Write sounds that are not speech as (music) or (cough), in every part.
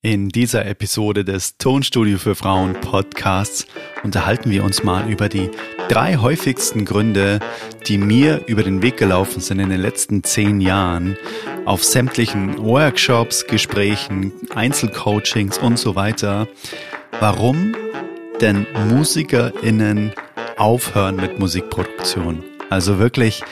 In dieser Episode des Tonstudio für Frauen Podcasts unterhalten wir uns mal über die drei häufigsten Gründe, die mir über den Weg gelaufen sind in den letzten zehn Jahren auf sämtlichen Workshops, Gesprächen, Einzelcoachings und so weiter. Warum denn MusikerInnen aufhören mit Musikproduktion? Also wirklich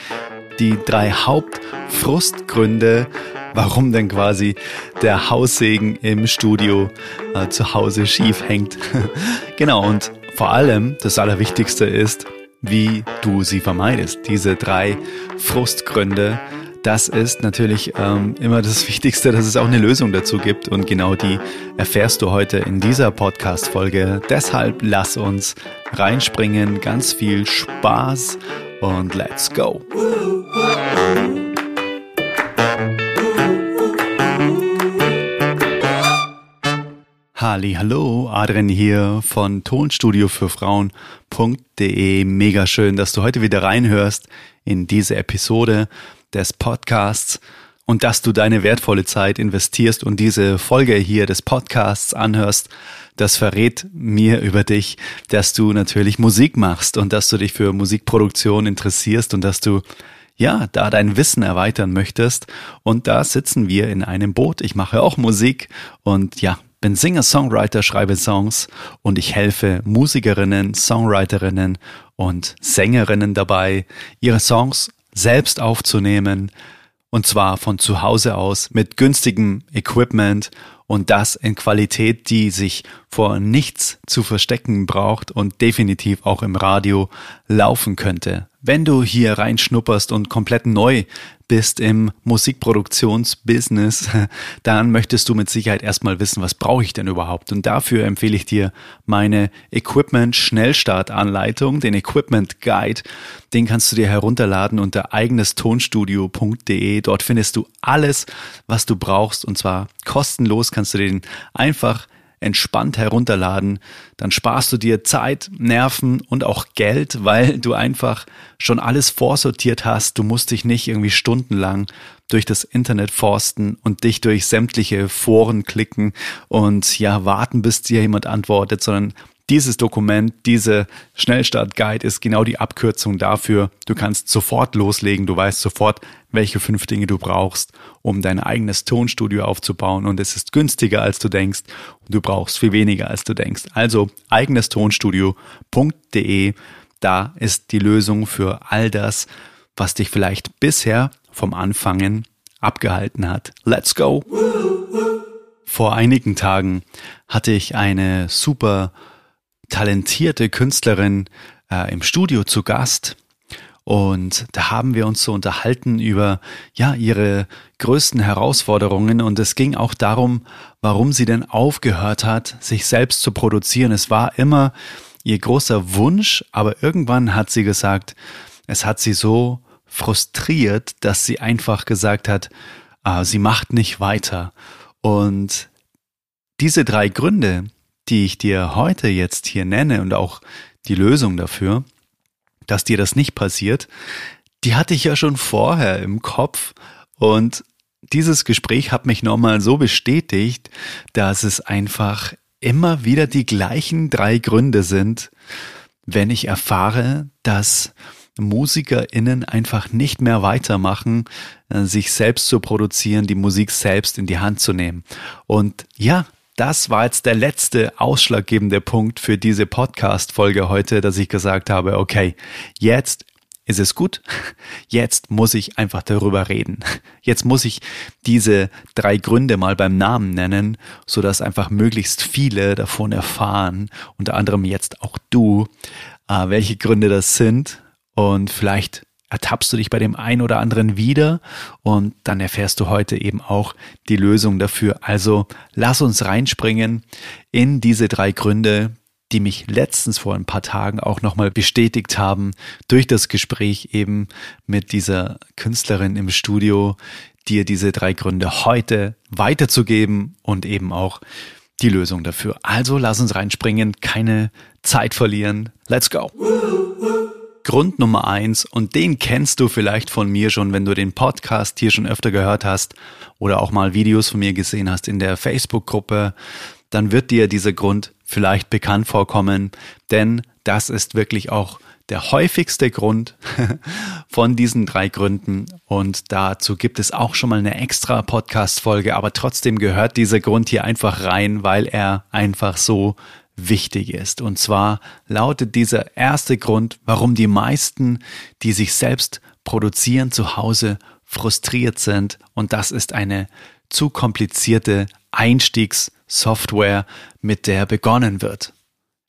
die drei Hauptfrustgründe, warum denn quasi der Haussegen im Studio äh, zu Hause schief hängt. (laughs) genau, und vor allem das Allerwichtigste ist, wie du sie vermeidest. Diese drei Frustgründe, das ist natürlich ähm, immer das (laughs) Wichtigste, dass es auch eine Lösung dazu gibt. Und genau die erfährst du heute in dieser Podcast-Folge. Deshalb lass uns reinspringen. Ganz viel Spaß und let's go. Halli, hallo, Adrian hier von Tonstudio für Frauen.de. Mega schön, dass du heute wieder reinhörst in diese Episode des Podcasts und dass du deine wertvolle Zeit investierst und diese Folge hier des Podcasts anhörst. Das verrät mir über dich, dass du natürlich Musik machst und dass du dich für Musikproduktion interessierst und dass du ja, da dein Wissen erweitern möchtest. Und da sitzen wir in einem Boot. Ich mache auch Musik und ja, bin Singer-Songwriter, schreibe Songs und ich helfe Musikerinnen, Songwriterinnen und Sängerinnen dabei, ihre Songs selbst aufzunehmen und zwar von zu Hause aus mit günstigem Equipment und das in Qualität, die sich vor nichts zu verstecken braucht und definitiv auch im Radio laufen könnte. Wenn du hier reinschnupperst und komplett neu bist im Musikproduktionsbusiness, (laughs) dann möchtest du mit Sicherheit erstmal wissen, was brauche ich denn überhaupt? Und dafür empfehle ich dir meine Equipment Schnellstartanleitung, den Equipment Guide. Den kannst du dir herunterladen unter eigenestonstudio.de. Dort findest du alles, was du brauchst und zwar kostenlos kannst du den einfach entspannt herunterladen, dann sparst du dir Zeit, Nerven und auch Geld, weil du einfach schon alles vorsortiert hast. Du musst dich nicht irgendwie stundenlang durch das Internet forsten und dich durch sämtliche Foren klicken und ja warten, bis dir jemand antwortet, sondern dieses Dokument, diese Schnellstart-Guide ist genau die Abkürzung dafür. Du kannst sofort loslegen, du weißt sofort, welche fünf Dinge du brauchst, um dein eigenes Tonstudio aufzubauen und es ist günstiger als du denkst und du brauchst viel weniger als du denkst. Also eigenestonstudio.de, da ist die Lösung für all das, was dich vielleicht bisher vom Anfangen abgehalten hat. Let's go! Vor einigen Tagen hatte ich eine super talentierte Künstlerin äh, im Studio zu Gast. Und da haben wir uns so unterhalten über, ja, ihre größten Herausforderungen. Und es ging auch darum, warum sie denn aufgehört hat, sich selbst zu produzieren. Es war immer ihr großer Wunsch, aber irgendwann hat sie gesagt, es hat sie so frustriert, dass sie einfach gesagt hat, äh, sie macht nicht weiter. Und diese drei Gründe, die ich dir heute jetzt hier nenne und auch die Lösung dafür, dass dir das nicht passiert, die hatte ich ja schon vorher im Kopf und dieses Gespräch hat mich nochmal so bestätigt, dass es einfach immer wieder die gleichen drei Gründe sind, wenn ich erfahre, dass MusikerInnen einfach nicht mehr weitermachen, äh, sich selbst zu produzieren, die Musik selbst in die Hand zu nehmen. Und ja, das war jetzt der letzte ausschlaggebende Punkt für diese Podcast-Folge heute, dass ich gesagt habe, okay, jetzt ist es gut. Jetzt muss ich einfach darüber reden. Jetzt muss ich diese drei Gründe mal beim Namen nennen, so dass einfach möglichst viele davon erfahren, unter anderem jetzt auch du, äh, welche Gründe das sind und vielleicht ertappst du dich bei dem einen oder anderen wieder und dann erfährst du heute eben auch die Lösung dafür. Also lass uns reinspringen in diese drei Gründe, die mich letztens vor ein paar Tagen auch nochmal bestätigt haben durch das Gespräch eben mit dieser Künstlerin im Studio, dir diese drei Gründe heute weiterzugeben und eben auch die Lösung dafür. Also lass uns reinspringen, keine Zeit verlieren. Let's go! Grund Nummer eins, und den kennst du vielleicht von mir schon, wenn du den Podcast hier schon öfter gehört hast oder auch mal Videos von mir gesehen hast in der Facebook-Gruppe, dann wird dir dieser Grund vielleicht bekannt vorkommen, denn das ist wirklich auch der häufigste Grund (laughs) von diesen drei Gründen. Und dazu gibt es auch schon mal eine extra Podcast-Folge, aber trotzdem gehört dieser Grund hier einfach rein, weil er einfach so wichtig ist. Und zwar lautet dieser erste Grund, warum die meisten, die sich selbst produzieren, zu Hause frustriert sind. Und das ist eine zu komplizierte Einstiegssoftware, mit der begonnen wird.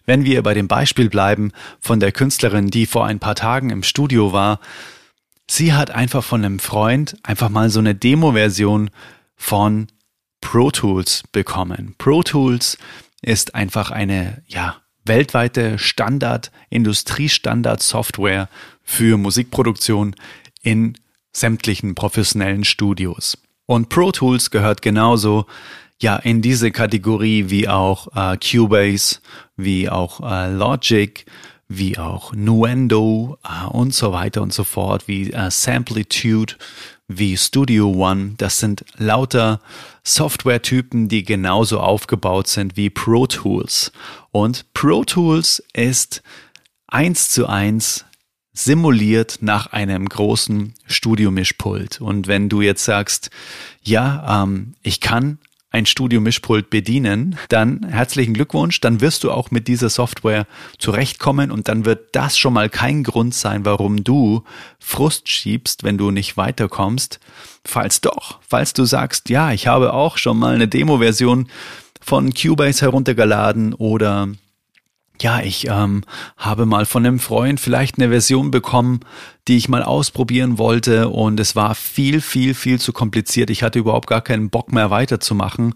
Wenn wir bei dem Beispiel bleiben von der Künstlerin, die vor ein paar Tagen im Studio war, sie hat einfach von einem Freund einfach mal so eine Demo-Version von Pro Tools bekommen. Pro Tools ist einfach eine, ja, weltweite Standard, Industriestandard-Software für Musikproduktion in sämtlichen professionellen Studios. Und Pro Tools gehört genauso ja in diese Kategorie wie auch äh, Cubase, wie auch äh, Logic, wie auch Nuendo äh, und so weiter und so fort, wie äh, Samplitude, wie Studio One. Das sind lauter Software-Typen, die genauso aufgebaut sind wie Pro Tools. Und Pro Tools ist eins zu eins simuliert nach einem großen Studiomischpult. Und wenn du jetzt sagst, ja, ähm, ich kann ein Studio-Mischpult bedienen, dann herzlichen Glückwunsch, dann wirst du auch mit dieser Software zurechtkommen und dann wird das schon mal kein Grund sein, warum du Frust schiebst, wenn du nicht weiterkommst. Falls doch, falls du sagst, ja, ich habe auch schon mal eine Demo-Version von Cubase heruntergeladen oder ja, ich ähm, habe mal von einem Freund vielleicht eine Version bekommen, die ich mal ausprobieren wollte und es war viel, viel, viel zu kompliziert. Ich hatte überhaupt gar keinen Bock mehr weiterzumachen.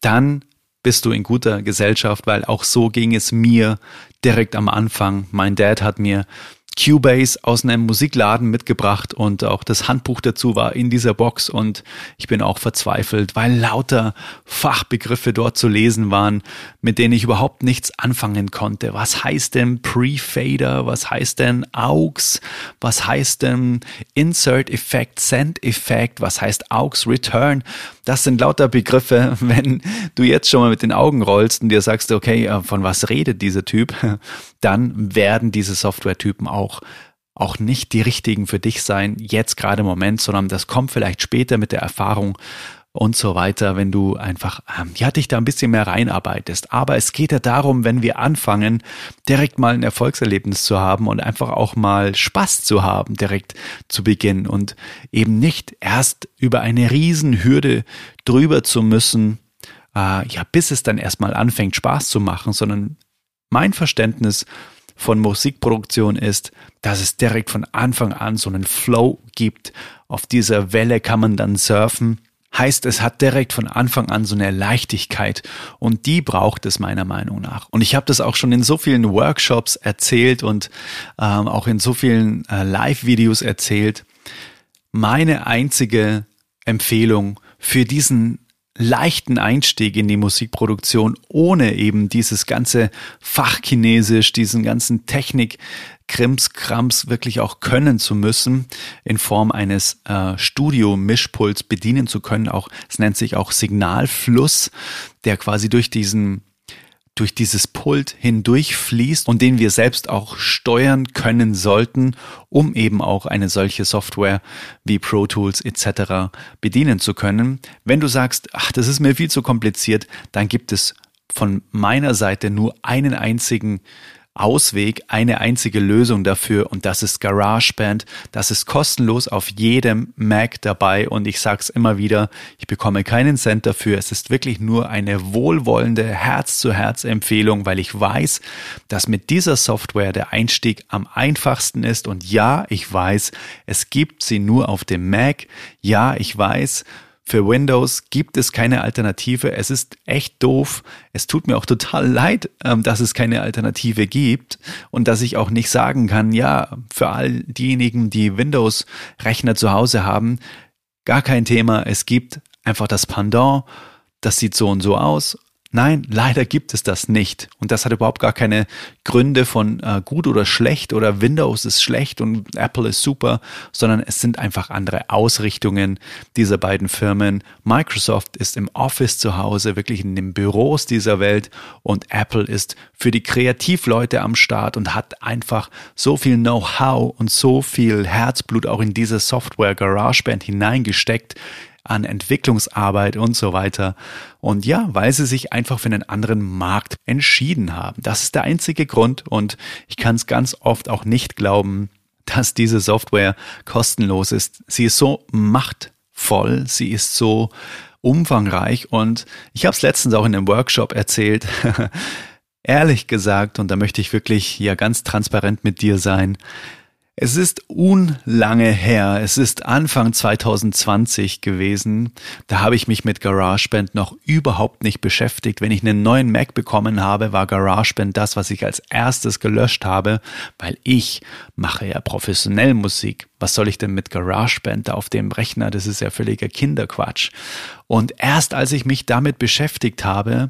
Dann bist du in guter Gesellschaft, weil auch so ging es mir direkt am Anfang. Mein Dad hat mir Cubase aus einem Musikladen mitgebracht und auch das Handbuch dazu war in dieser Box und ich bin auch verzweifelt, weil lauter Fachbegriffe dort zu lesen waren, mit denen ich überhaupt nichts anfangen konnte. Was heißt denn Pre-Fader? Was heißt denn AUX? Was heißt denn Insert Effect, Send Effect? Was heißt AUX Return? Das sind lauter Begriffe, (laughs) wenn du jetzt schon mal mit den Augen rollst und dir sagst, okay, äh, von was redet dieser Typ? (laughs) Dann werden diese Software-Typen auch auch auch nicht die richtigen für dich sein, jetzt gerade im Moment, sondern das kommt vielleicht später mit der Erfahrung und so weiter, wenn du einfach, ähm, ja, dich da ein bisschen mehr reinarbeitest. Aber es geht ja darum, wenn wir anfangen, direkt mal ein Erfolgserlebnis zu haben und einfach auch mal Spaß zu haben, direkt zu Beginn und eben nicht erst über eine Riesenhürde drüber zu müssen, äh, ja, bis es dann erstmal anfängt, Spaß zu machen, sondern mein Verständnis von Musikproduktion ist, dass es direkt von Anfang an so einen Flow gibt. Auf dieser Welle kann man dann surfen. Heißt, es hat direkt von Anfang an so eine Leichtigkeit und die braucht es meiner Meinung nach. Und ich habe das auch schon in so vielen Workshops erzählt und ähm, auch in so vielen äh, Live-Videos erzählt. Meine einzige Empfehlung für diesen leichten Einstieg in die Musikproduktion, ohne eben dieses ganze Fachchinesisch, diesen ganzen Technik, Krimskrams wirklich auch können zu müssen, in Form eines äh, Studio-Mischpuls bedienen zu können. Auch, es nennt sich auch Signalfluss, der quasi durch diesen durch dieses Pult hindurchfließt und den wir selbst auch steuern können sollten, um eben auch eine solche Software wie Pro Tools etc. bedienen zu können. Wenn du sagst, ach, das ist mir viel zu kompliziert, dann gibt es von meiner Seite nur einen einzigen Ausweg, eine einzige Lösung dafür und das ist GarageBand. Das ist kostenlos auf jedem Mac dabei und ich sag's immer wieder, ich bekomme keinen Cent dafür. Es ist wirklich nur eine wohlwollende Herz-zu-Herz-Empfehlung, weil ich weiß, dass mit dieser Software der Einstieg am einfachsten ist und ja, ich weiß, es gibt sie nur auf dem Mac. Ja, ich weiß, für Windows gibt es keine Alternative. Es ist echt doof. Es tut mir auch total leid, ähm, dass es keine Alternative gibt und dass ich auch nicht sagen kann, ja, für all diejenigen, die Windows-Rechner zu Hause haben, gar kein Thema. Es gibt einfach das Pendant. Das sieht so und so aus. Nein, leider gibt es das nicht. Und das hat überhaupt gar keine Gründe von äh, gut oder schlecht oder Windows ist schlecht und Apple ist super, sondern es sind einfach andere Ausrichtungen dieser beiden Firmen. Microsoft ist im Office zu Hause, wirklich in den Büros dieser Welt und Apple ist für die Kreativleute am Start und hat einfach so viel Know-how und so viel Herzblut auch in diese Software GarageBand hineingesteckt an Entwicklungsarbeit und so weiter. Und ja, weil sie sich einfach für einen anderen Markt entschieden haben. Das ist der einzige Grund und ich kann es ganz oft auch nicht glauben, dass diese Software kostenlos ist. Sie ist so machtvoll, sie ist so umfangreich und ich habe es letztens auch in einem Workshop erzählt. (laughs) Ehrlich gesagt, und da möchte ich wirklich ja ganz transparent mit dir sein, es ist unlange her. Es ist Anfang 2020 gewesen. Da habe ich mich mit GarageBand noch überhaupt nicht beschäftigt. Wenn ich einen neuen Mac bekommen habe, war GarageBand das, was ich als erstes gelöscht habe, weil ich mache ja professionell Musik. Was soll ich denn mit GarageBand da auf dem Rechner? Das ist ja völliger Kinderquatsch. Und erst als ich mich damit beschäftigt habe,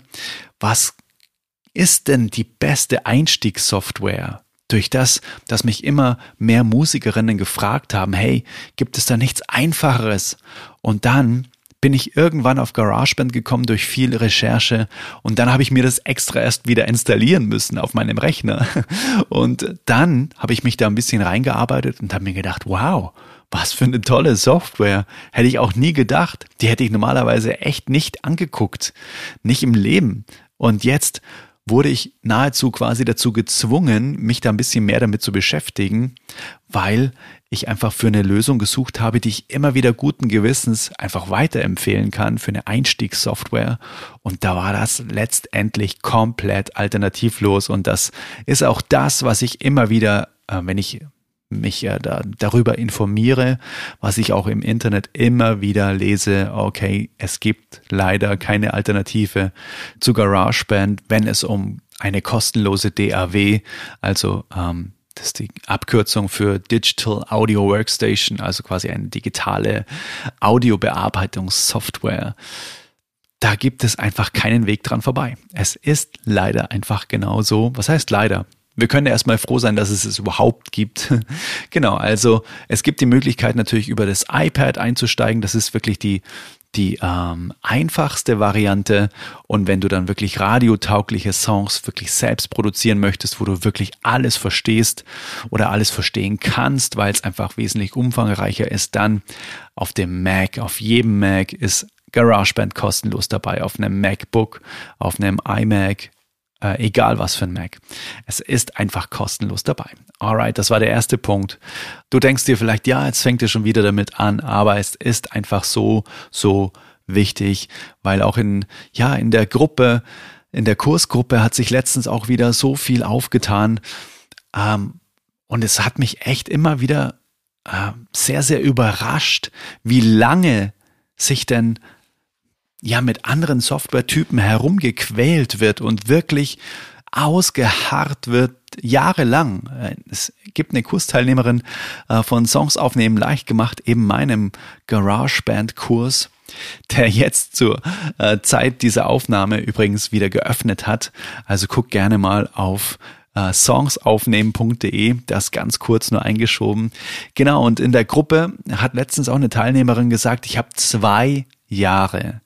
was ist denn die beste Einstiegssoftware durch das, dass mich immer mehr Musikerinnen gefragt haben, hey, gibt es da nichts Einfacheres? Und dann bin ich irgendwann auf GarageBand gekommen durch viel Recherche und dann habe ich mir das extra erst wieder installieren müssen auf meinem Rechner. (laughs) Und dann habe ich mich da ein bisschen reingearbeitet und habe mir gedacht, wow, was für eine tolle Software. Hätte ich auch nie gedacht. Die hätte ich normalerweise echt nicht angeguckt. Nicht im Leben. Und jetzt wurde ich nahezu quasi dazu gezwungen, mich da ein bisschen mehr damit zu beschäftigen, weil ich einfach für eine Lösung gesucht habe, die ich immer wieder guten Gewissens einfach weiterempfehlen kann für eine Einstiegssoftware. Und da war das letztendlich komplett alternativlos. Und das ist auch das, was ich immer wieder, äh, wenn ich mich ja da, darüber informiere, was ich auch im Internet immer wieder lese, okay, es gibt leider keine Alternative zu GarageBand, wenn es um eine kostenlose DAW, also ähm, das ist die Abkürzung für Digital Audio Workstation, also quasi eine digitale Audiobearbeitungssoftware. Da gibt es einfach keinen Weg dran vorbei. Es ist leider einfach genau so. Was heißt leider? Wir können erstmal froh sein, dass es es überhaupt gibt. (laughs) genau, also es gibt die Möglichkeit natürlich über das iPad einzusteigen. Das ist wirklich die, die ähm, einfachste Variante. Und wenn du dann wirklich radiotaugliche Songs wirklich selbst produzieren möchtest, wo du wirklich alles verstehst oder alles verstehen kannst, weil es einfach wesentlich umfangreicher ist, dann auf dem Mac, auf jedem Mac ist GarageBand kostenlos dabei, auf einem MacBook, auf einem iMac, äh, egal was für ein Mac. Es ist einfach kostenlos dabei. Alright, das war der erste Punkt. Du denkst dir vielleicht, ja, jetzt fängt ihr schon wieder damit an, aber es ist einfach so, so wichtig, weil auch in, ja, in der Gruppe, in der Kursgruppe hat sich letztens auch wieder so viel aufgetan. Ähm, und es hat mich echt immer wieder äh, sehr, sehr überrascht, wie lange sich denn ja mit anderen Softwaretypen herumgequält wird und wirklich ausgeharrt wird jahrelang. Es gibt eine Kursteilnehmerin äh, von Songs aufnehmen leicht gemacht, eben meinem GarageBand-Kurs, der jetzt zur äh, Zeit dieser Aufnahme übrigens wieder geöffnet hat. Also guck gerne mal auf äh, songsaufnehmen.de, das ganz kurz nur eingeschoben. Genau, und in der Gruppe hat letztens auch eine Teilnehmerin gesagt, ich habe zwei Jahre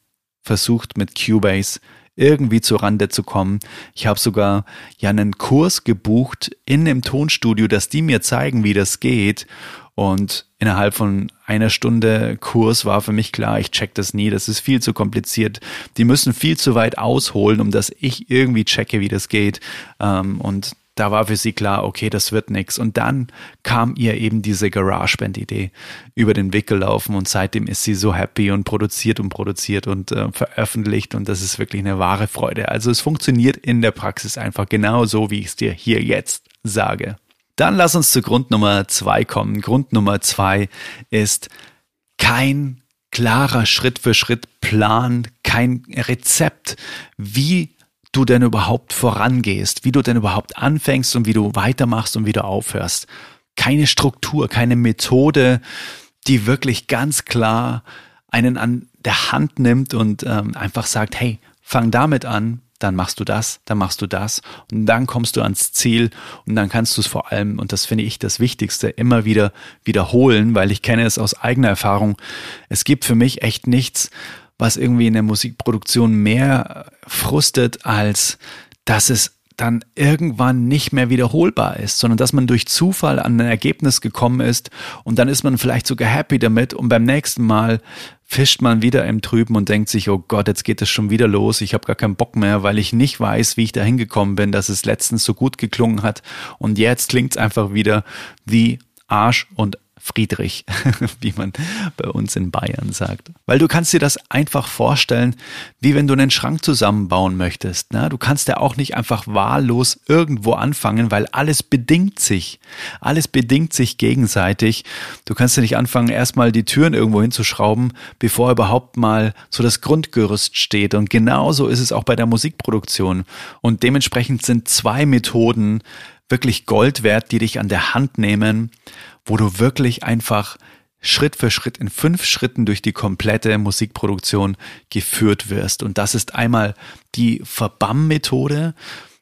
versucht mit Cubase irgendwie zu Rande zu kommen. Ich habe sogar ja einen Kurs gebucht in dem Tonstudio, dass die mir zeigen, wie das geht. Und innerhalb von einer Stunde Kurs war für mich klar, ich check das nie, das ist viel zu kompliziert. Die müssen viel zu weit ausholen, um dass ich irgendwie checke, wie das geht. Ähm, und da war für sie klar, okay, das wird nix. Und dann kam ihr eben diese GarageBand-Idee über den Weg gelaufen und seitdem ist sie so happy und produziert und produziert und äh, veröffentlicht und das ist wirklich eine wahre Freude. Also es funktioniert in der Praxis einfach genau so, wie ich es dir hier jetzt sage. Dann lass uns zu Grund Nummer zwei kommen. Grund Nummer zwei ist kein klarer Schritt für Schritt Plan, kein Rezept, wie du denn überhaupt vorangehst, wie du denn überhaupt anfängst und wie du weitermachst und wie du aufhörst. Keine Struktur, keine Methode, die wirklich ganz klar einen an der Hand nimmt und ähm, einfach sagt, hey, fang damit an, dann machst du das, dann machst du das und dann kommst du ans Ziel und dann kannst du es vor allem, und das finde ich das Wichtigste, immer wieder wiederholen, weil ich kenne es aus eigener Erfahrung. Es gibt für mich echt nichts, was irgendwie in der Musikproduktion mehr frustet, als dass es dann irgendwann nicht mehr wiederholbar ist, sondern dass man durch Zufall an ein Ergebnis gekommen ist und dann ist man vielleicht sogar happy damit und beim nächsten Mal fischt man wieder im Trüben und denkt sich, oh Gott, jetzt geht es schon wieder los, ich habe gar keinen Bock mehr, weil ich nicht weiß, wie ich da hingekommen bin, dass es letztens so gut geklungen hat und jetzt klingt es einfach wieder wie Arsch und Friedrich, (laughs) wie man bei uns in Bayern sagt. Weil du kannst dir das einfach vorstellen, wie wenn du einen Schrank zusammenbauen möchtest. Ne? Du kannst ja auch nicht einfach wahllos irgendwo anfangen, weil alles bedingt sich. Alles bedingt sich gegenseitig. Du kannst ja nicht anfangen, erstmal die Türen irgendwo hinzuschrauben, bevor überhaupt mal so das Grundgerüst steht. Und genauso ist es auch bei der Musikproduktion. Und dementsprechend sind zwei Methoden, wirklich Gold wert, die dich an der Hand nehmen, wo du wirklich einfach Schritt für Schritt in fünf Schritten durch die komplette Musikproduktion geführt wirst. Und das ist einmal die Verbam-Methode.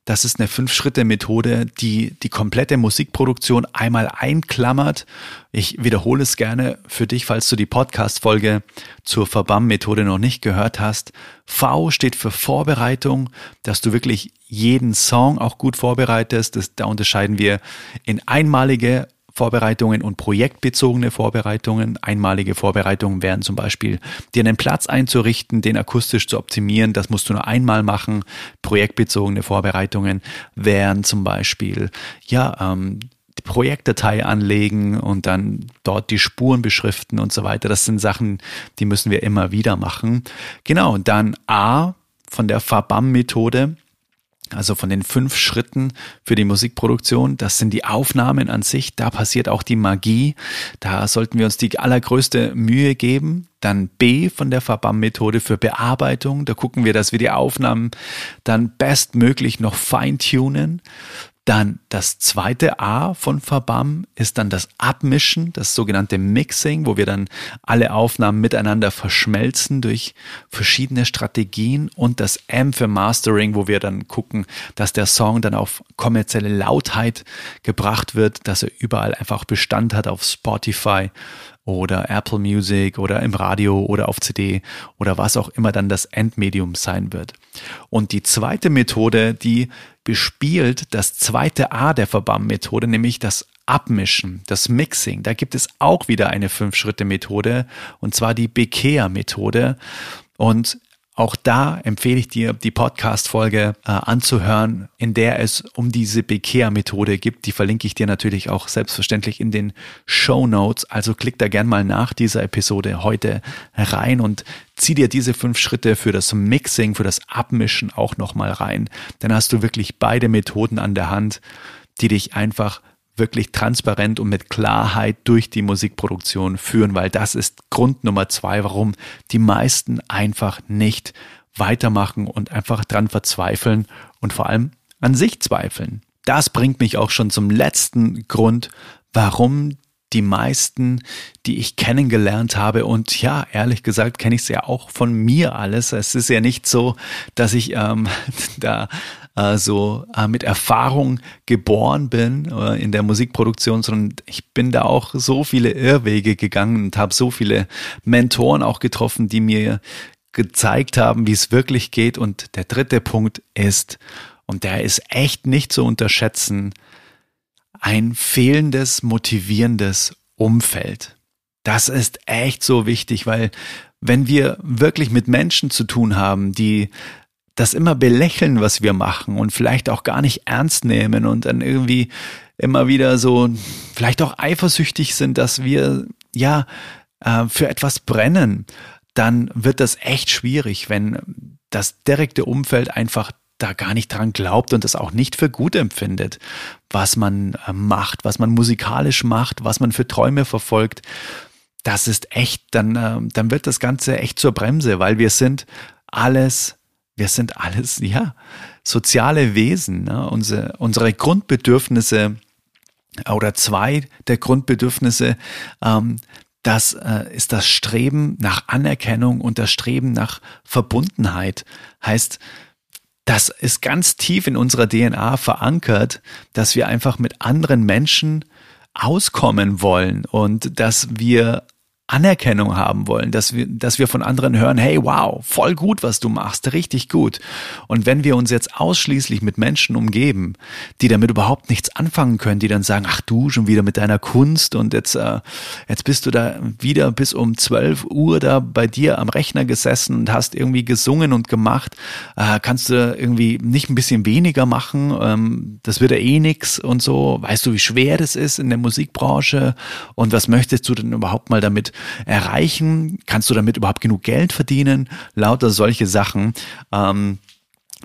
Das ist eine Fünf-Schritte-Methode, die die komplette Musikproduktion einmal einklammert. Ich wiederhole es gerne für dich, falls du die Podcast-Folge zur Verbam-Methode noch nicht gehört hast. V steht für Vorbereitung, dass du wirklich jeden Song auch gut vorbereitest. Das, da unterscheiden wir in einmalige Vorbereitungen und projektbezogene Vorbereitungen. Einmalige Vorbereitungen wären zum Beispiel, dir einen Platz einzurichten, den akustisch zu optimieren. Das musst du nur einmal machen. Projektbezogene Vorbereitungen wären zum Beispiel, ja, ähm, die Projektdatei anlegen und dann dort die Spuren beschriften und so weiter. Das sind Sachen, die müssen wir immer wieder machen. Genau, dann A von der Fabam-Methode also von den fünf Schritten für die Musikproduktion, das sind die Aufnahmen an sich, da passiert auch die Magie, da sollten wir uns die allergrößte Mühe geben. Dann B von der Verbam-Methode für Bearbeitung, da gucken wir, dass wir die Aufnahmen dann bestmöglich noch feintunen. Dann das zweite A von Verbam ist dann das Abmischen, das sogenannte Mixing, wo wir dann alle Aufnahmen miteinander verschmelzen durch verschiedene Strategien und das M für Mastering, wo wir dann gucken, dass der Song dann auf kommerzielle Lautheit gebracht wird, dass er überall einfach Bestand hat auf Spotify oder Apple Music oder im Radio oder auf CD oder was auch immer dann das Endmedium sein wird. Und die zweite Methode, die bespielt das zweite A der Verbam-Methode, nämlich das Abmischen, das Mixing. Da gibt es auch wieder eine Fünf-Schritte-Methode und zwar die Bekehr-Methode. Und auch da empfehle ich dir, die Podcast-Folge äh, anzuhören, in der es um diese Bekehr-Methode gibt. Die verlinke ich dir natürlich auch selbstverständlich in den Show Notes. Also klick da gern mal nach dieser Episode heute rein und zieh dir diese fünf Schritte für das Mixing, für das Abmischen auch nochmal rein. Dann hast du wirklich beide Methoden an der Hand, die dich einfach wirklich transparent und mit Klarheit durch die Musikproduktion führen, weil das ist Grund Nummer zwei, warum die meisten einfach nicht weitermachen und einfach dran verzweifeln und vor allem an sich zweifeln. Das bringt mich auch schon zum letzten Grund, warum die meisten, die ich kennengelernt habe. Und ja, ehrlich gesagt, kenne ich es ja auch von mir alles. Es ist ja nicht so, dass ich ähm, (laughs) da äh, so äh, mit Erfahrung geboren bin äh, in der Musikproduktion, sondern ich bin da auch so viele Irrwege gegangen und habe so viele Mentoren auch getroffen, die mir gezeigt haben, wie es wirklich geht. Und der dritte Punkt ist, und der ist echt nicht zu unterschätzen, ein fehlendes, motivierendes Umfeld. Das ist echt so wichtig, weil wenn wir wirklich mit Menschen zu tun haben, die das immer belächeln, was wir machen und vielleicht auch gar nicht ernst nehmen und dann irgendwie immer wieder so vielleicht auch eifersüchtig sind, dass wir ja äh, für etwas brennen, dann wird das echt schwierig, wenn das direkte Umfeld einfach da gar nicht dran glaubt und das auch nicht für gut empfindet, was man äh, macht, was man musikalisch macht, was man für Träume verfolgt. Das ist echt, dann, äh, dann wird das Ganze echt zur Bremse, weil wir sind alles, wir sind alles, (laughs) ja, soziale Wesen. Ne? Unsere, unsere Grundbedürfnisse oder zwei der Grundbedürfnisse, ähm, das äh, ist das Streben nach Anerkennung und das Streben nach Verbundenheit. Heißt, das ist ganz tief in unserer DNA verankert, dass wir einfach mit anderen Menschen auskommen wollen und dass wir Anerkennung haben wollen, dass wir, dass wir von anderen hören, hey, wow, voll gut, was du machst, richtig gut. Und wenn wir uns jetzt ausschließlich mit Menschen umgeben, die damit überhaupt nichts anfangen können, die dann sagen, ach du, schon wieder mit deiner Kunst und jetzt, äh, jetzt bist du da wieder bis um 12 Uhr da bei dir am Rechner gesessen und hast irgendwie gesungen und gemacht, äh, kannst du irgendwie nicht ein bisschen weniger machen, ähm, das wird ja eh nix und so. Weißt du, wie schwer das ist in der Musikbranche und was möchtest du denn überhaupt mal damit erreichen? Kannst du damit überhaupt genug Geld verdienen? Lauter solche Sachen, ähm,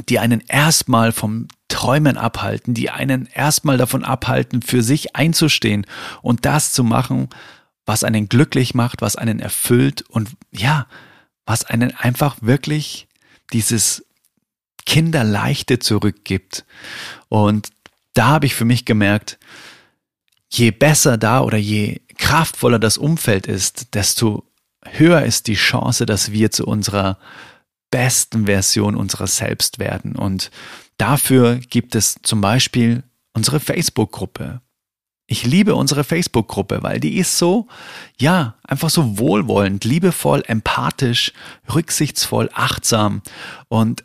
die einen erstmal vom Träumen abhalten, die einen erstmal davon abhalten, für sich einzustehen und das zu machen, was einen glücklich macht, was einen erfüllt und ja, was einen einfach wirklich dieses Kinderleichte zurückgibt. Und da habe ich für mich gemerkt, je besser da oder je kraftvoller das Umfeld ist, desto höher ist die Chance, dass wir zu unserer besten Version unserer selbst werden. Und dafür gibt es zum Beispiel unsere Facebook-Gruppe. Ich liebe unsere Facebook-Gruppe, weil die ist so, ja, einfach so wohlwollend, liebevoll, empathisch, rücksichtsvoll, achtsam und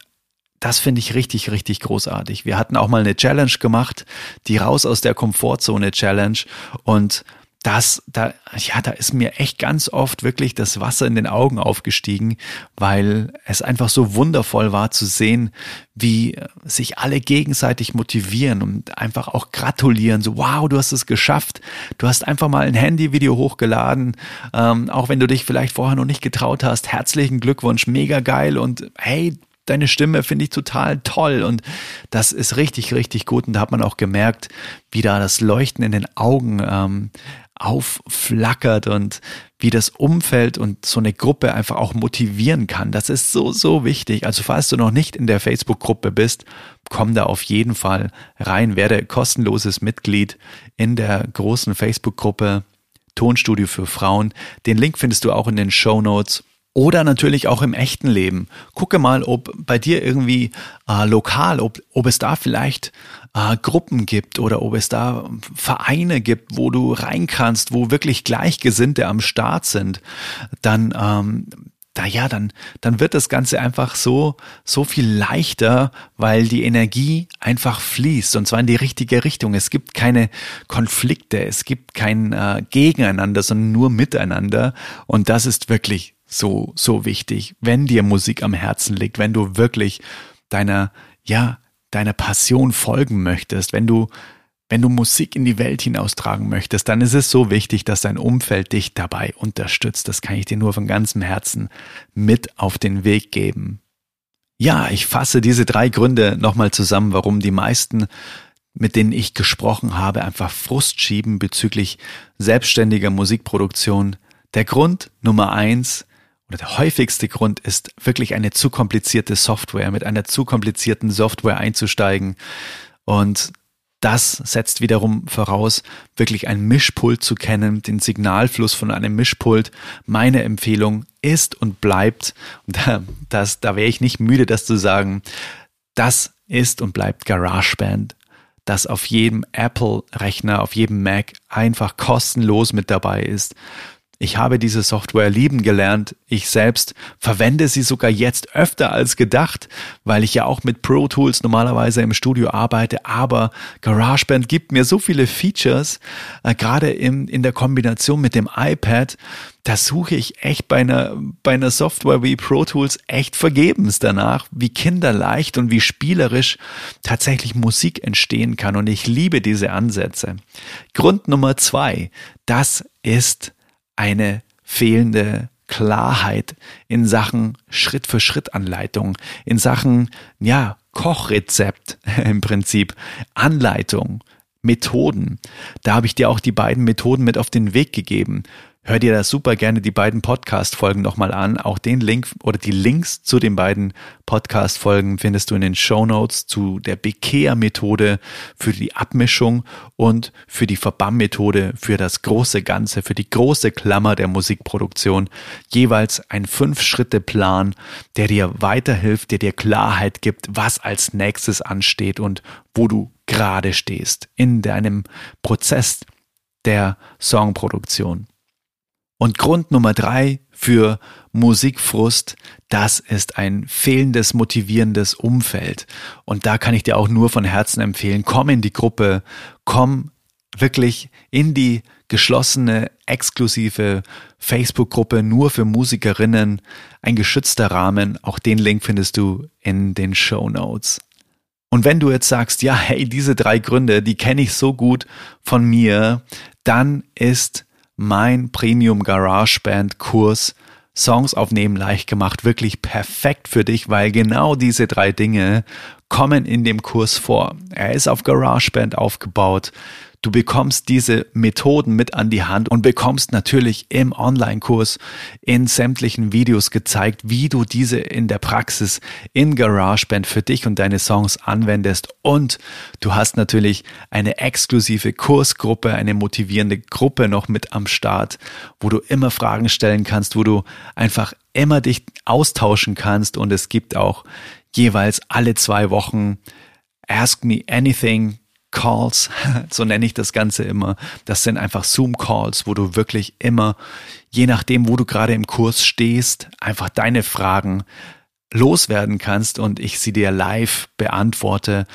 das finde ich richtig, richtig großartig. Wir hatten auch mal eine Challenge gemacht, die raus aus der Komfortzone Challenge und das, da, ja, da ist mir echt ganz oft wirklich das Wasser in den Augen aufgestiegen, weil es einfach so wundervoll war zu sehen, wie sich alle gegenseitig motivieren und einfach auch gratulieren. So, wow, du hast es geschafft. Du hast einfach mal ein Handyvideo hochgeladen, ähm, auch wenn du dich vielleicht vorher noch nicht getraut hast. Herzlichen Glückwunsch, mega geil und hey, deine Stimme finde ich total toll und das ist richtig, richtig gut. Und da hat man auch gemerkt, wie da das Leuchten in den Augen ähm, aufflackert und wie das Umfeld und so eine Gruppe einfach auch motivieren kann. Das ist so, so wichtig. Also falls du noch nicht in der Facebook-Gruppe bist, komm da auf jeden Fall rein, werde kostenloses Mitglied in der großen Facebook-Gruppe Tonstudio für Frauen. Den Link findest du auch in den Show Notes. Oder natürlich auch im echten Leben. Gucke mal, ob bei dir irgendwie äh, lokal, ob, ob es da vielleicht äh, Gruppen gibt oder ob es da Vereine gibt, wo du rein kannst, wo wirklich Gleichgesinnte am Start sind. Dann ähm, da ja, dann, dann wird das Ganze einfach so, so viel leichter, weil die Energie einfach fließt und zwar in die richtige Richtung. Es gibt keine Konflikte, es gibt kein äh, Gegeneinander, sondern nur Miteinander und das ist wirklich so, so wichtig, wenn dir Musik am Herzen liegt, wenn du wirklich deiner, ja, deiner Passion folgen möchtest, wenn du, wenn du Musik in die Welt hinaustragen möchtest, dann ist es so wichtig, dass dein Umfeld dich dabei unterstützt. Das kann ich dir nur von ganzem Herzen mit auf den Weg geben. Ja, ich fasse diese drei Gründe nochmal zusammen, warum die meisten, mit denen ich gesprochen habe, einfach Frust schieben bezüglich selbstständiger Musikproduktion. Der Grund Nummer eins, oder der häufigste Grund ist, wirklich eine zu komplizierte Software, mit einer zu komplizierten Software einzusteigen. Und das setzt wiederum voraus, wirklich ein Mischpult zu kennen, den Signalfluss von einem Mischpult. Meine Empfehlung ist und bleibt, und da, das, da wäre ich nicht müde, das zu sagen, das ist und bleibt GarageBand, das auf jedem Apple-Rechner, auf jedem Mac einfach kostenlos mit dabei ist. Ich habe diese Software lieben gelernt. Ich selbst verwende sie sogar jetzt öfter als gedacht, weil ich ja auch mit Pro Tools normalerweise im Studio arbeite. Aber GarageBand gibt mir so viele Features, äh, gerade in, in der Kombination mit dem iPad. Da suche ich echt bei einer, bei einer Software wie Pro Tools echt vergebens danach, wie kinderleicht und wie spielerisch tatsächlich Musik entstehen kann. Und ich liebe diese Ansätze. Grund Nummer zwei, das ist eine fehlende Klarheit in Sachen Schritt für Schritt Anleitung, in Sachen, ja, Kochrezept (laughs) im Prinzip, Anleitung, Methoden. Da habe ich dir auch die beiden Methoden mit auf den Weg gegeben. Hör dir da super gerne die beiden Podcast-Folgen nochmal an. Auch den Link oder die Links zu den beiden Podcast-Folgen findest du in den Show Notes zu der Bekehr-Methode für die Abmischung und für die Verbamm-Methode für das große Ganze, für die große Klammer der Musikproduktion. Jeweils ein Fünf-Schritte-Plan, der dir weiterhilft, der dir Klarheit gibt, was als nächstes ansteht und wo du gerade stehst in deinem Prozess der Songproduktion. Und Grund Nummer drei für Musikfrust, das ist ein fehlendes, motivierendes Umfeld. Und da kann ich dir auch nur von Herzen empfehlen, komm in die Gruppe, komm wirklich in die geschlossene, exklusive Facebook-Gruppe nur für Musikerinnen, ein geschützter Rahmen. Auch den Link findest du in den Show Notes. Und wenn du jetzt sagst, ja, hey, diese drei Gründe, die kenne ich so gut von mir, dann ist mein Premium GarageBand Kurs Songs aufnehmen leicht gemacht wirklich perfekt für dich, weil genau diese drei Dinge kommen in dem Kurs vor. Er ist auf GarageBand aufgebaut. Du bekommst diese Methoden mit an die Hand und bekommst natürlich im Online-Kurs in sämtlichen Videos gezeigt, wie du diese in der Praxis in GarageBand für dich und deine Songs anwendest. Und du hast natürlich eine exklusive Kursgruppe, eine motivierende Gruppe noch mit am Start, wo du immer Fragen stellen kannst, wo du einfach immer dich austauschen kannst. Und es gibt auch jeweils alle zwei Wochen Ask Me Anything Calls, (laughs) so nenne ich das Ganze immer. Das sind einfach Zoom-Calls, wo du wirklich immer, je nachdem, wo du gerade im Kurs stehst, einfach deine Fragen loswerden kannst und ich sie dir live beantworte.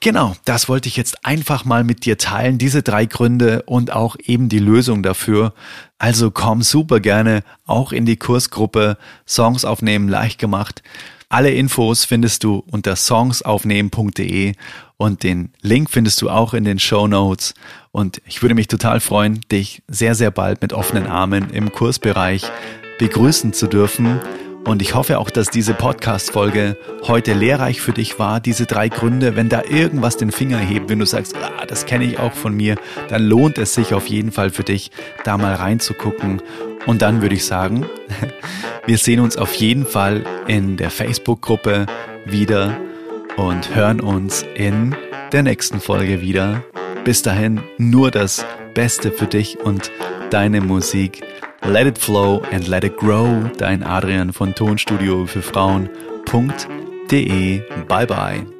Genau, das wollte ich jetzt einfach mal mit dir teilen, diese drei Gründe und auch eben die Lösung dafür. Also komm super gerne auch in die Kursgruppe Songs aufnehmen leicht gemacht. Alle Infos findest du unter songsaufnehmen.de und den Link findest du auch in den Show Notes. Und ich würde mich total freuen, dich sehr, sehr bald mit offenen Armen im Kursbereich begrüßen zu dürfen. Und ich hoffe auch, dass diese Podcast-Folge heute lehrreich für dich war. Diese drei Gründe, wenn da irgendwas den Finger hebt, wenn du sagst, ah, das kenne ich auch von mir, dann lohnt es sich auf jeden Fall für dich, da mal reinzugucken. Und dann würde ich sagen, (laughs) Wir sehen uns auf jeden Fall in der Facebook-Gruppe wieder und hören uns in der nächsten Folge wieder. Bis dahin nur das Beste für dich und deine Musik. Let it flow and let it grow. Dein Adrian von Tonstudio für Frauen.de. Bye bye.